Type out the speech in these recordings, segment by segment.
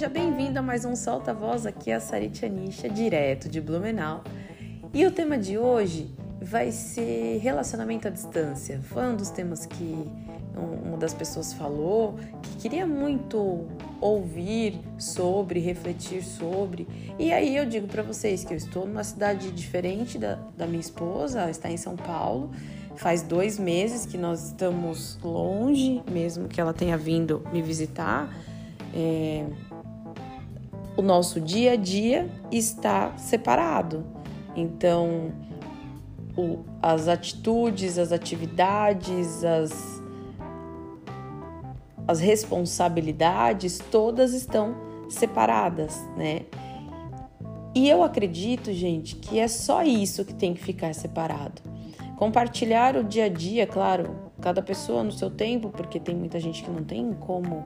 seja bem-vindo a mais um Solta Voz aqui, a Sarite Anisha, direto de Blumenau. E o tema de hoje vai ser relacionamento à distância. Foi um dos temas que uma das pessoas falou, que queria muito ouvir sobre, refletir sobre. E aí eu digo para vocês que eu estou numa cidade diferente da, da minha esposa, ela está em São Paulo. Faz dois meses que nós estamos longe, mesmo que ela tenha vindo me visitar. É, o nosso dia a dia está separado. Então, o, as atitudes, as atividades, as, as responsabilidades, todas estão separadas, né? E eu acredito, gente, que é só isso que tem que ficar separado. Compartilhar o dia a dia, claro, cada pessoa no seu tempo, porque tem muita gente que não tem como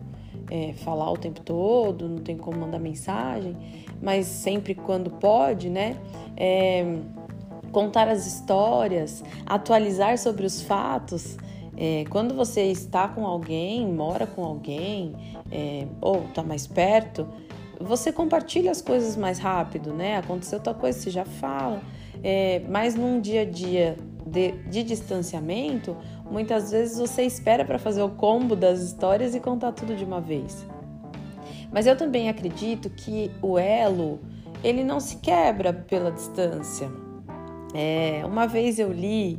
é, falar o tempo todo, não tem como mandar mensagem, mas sempre quando pode, né? É, contar as histórias, atualizar sobre os fatos. É, quando você está com alguém, mora com alguém, é, ou está mais perto, você compartilha as coisas mais rápido, né? Aconteceu tal coisa, você já fala. É, mas num dia a dia de, de distanciamento, muitas vezes você espera para fazer o combo das histórias e contar tudo de uma vez. Mas eu também acredito que o elo ele não se quebra pela distância. É, uma vez eu li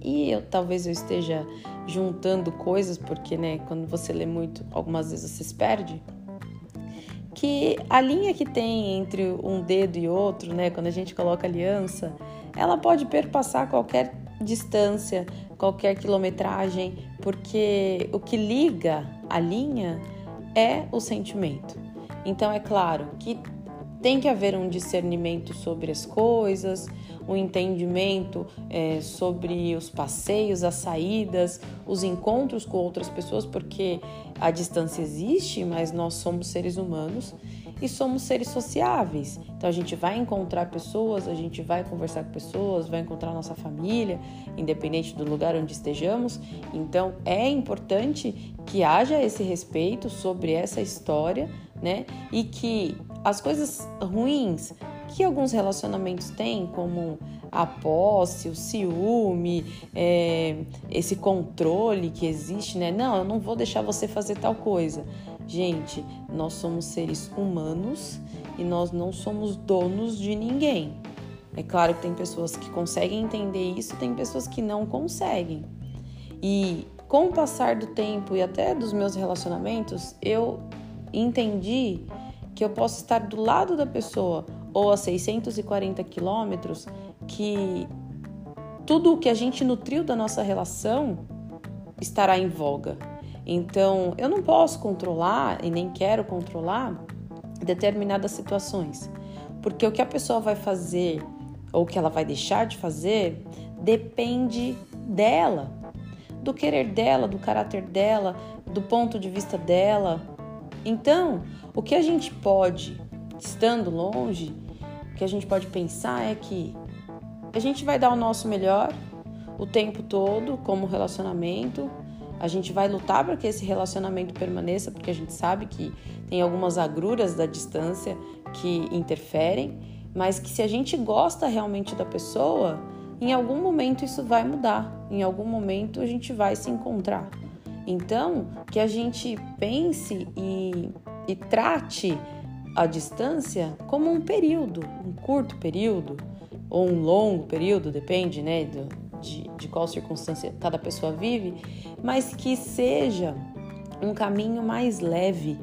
e eu, talvez eu esteja juntando coisas porque, né, quando você lê muito, algumas vezes você se perde. Que a linha que tem entre um dedo e outro, né, quando a gente coloca aliança, ela pode perpassar qualquer distância, qualquer quilometragem, porque o que liga a linha é o sentimento. Então é claro que tem que haver um discernimento sobre as coisas, um entendimento é, sobre os passeios, as saídas, os encontros com outras pessoas, porque a distância existe, mas nós somos seres humanos e somos seres sociáveis. Então a gente vai encontrar pessoas, a gente vai conversar com pessoas, vai encontrar nossa família, independente do lugar onde estejamos. Então é importante que haja esse respeito sobre essa história, né? E que as coisas ruins que alguns relacionamentos têm, como a posse, o ciúme, é, esse controle que existe, né? Não, eu não vou deixar você fazer tal coisa. Gente, nós somos seres humanos e nós não somos donos de ninguém. É claro que tem pessoas que conseguem entender isso, tem pessoas que não conseguem. E com o passar do tempo e até dos meus relacionamentos, eu entendi que eu posso estar do lado da pessoa ou a 640 quilômetros, que tudo o que a gente nutriu da nossa relação estará em voga. Então, eu não posso controlar e nem quero controlar determinadas situações, porque o que a pessoa vai fazer ou o que ela vai deixar de fazer depende dela, do querer dela, do caráter dela, do ponto de vista dela. Então, o que a gente pode, estando longe, o que a gente pode pensar é que a gente vai dar o nosso melhor o tempo todo como relacionamento. A gente vai lutar para que esse relacionamento permaneça, porque a gente sabe que tem algumas agruras da distância que interferem, mas que se a gente gosta realmente da pessoa, em algum momento isso vai mudar, em algum momento a gente vai se encontrar. Então, que a gente pense e, e trate a distância como um período, um curto período ou um longo período, depende né, do, de, de qual circunstância cada pessoa vive, mas que seja um caminho mais leve,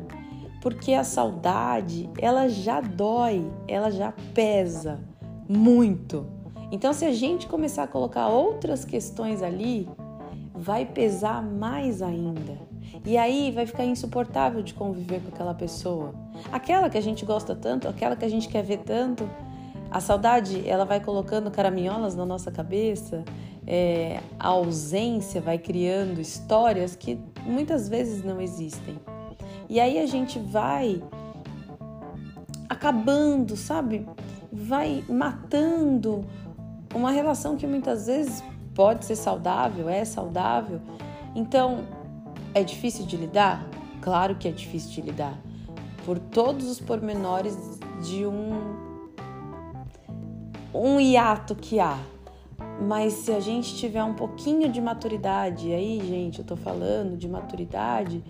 porque a saudade ela já dói, ela já pesa muito. Então, se a gente começar a colocar outras questões ali, vai pesar mais ainda. E aí vai ficar insuportável de conviver com aquela pessoa. Aquela que a gente gosta tanto, aquela que a gente quer ver tanto. A saudade, ela vai colocando caraminholas na nossa cabeça, é, a ausência vai criando histórias que muitas vezes não existem. E aí a gente vai acabando, sabe? Vai matando uma relação que muitas vezes pode ser saudável, é saudável. Então, é difícil de lidar? Claro que é difícil de lidar, por todos os pormenores de um um hiato que há. Mas se a gente tiver um pouquinho de maturidade, aí, gente, eu tô falando de maturidade,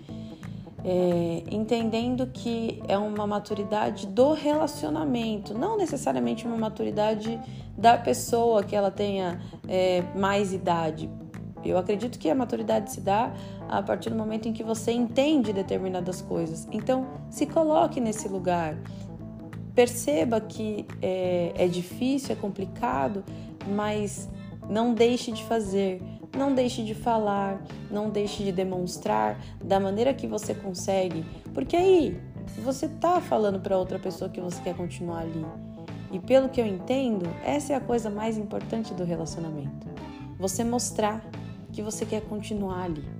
é, entendendo que é uma maturidade do relacionamento, não necessariamente uma maturidade da pessoa que ela tenha é, mais idade. Eu acredito que a maturidade se dá a partir do momento em que você entende determinadas coisas. Então, se coloque nesse lugar. Perceba que é, é difícil, é complicado, mas não deixe de fazer, não deixe de falar, não deixe de demonstrar da maneira que você consegue, porque aí você tá falando para outra pessoa que você quer continuar ali. E pelo que eu entendo, essa é a coisa mais importante do relacionamento. Você mostrar que você quer continuar ali.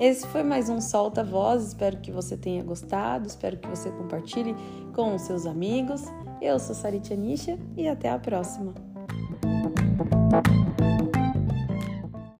Esse foi mais um Solta Voz. Espero que você tenha gostado. Espero que você compartilhe com os seus amigos. Eu sou Sarita Nisha e até a próxima.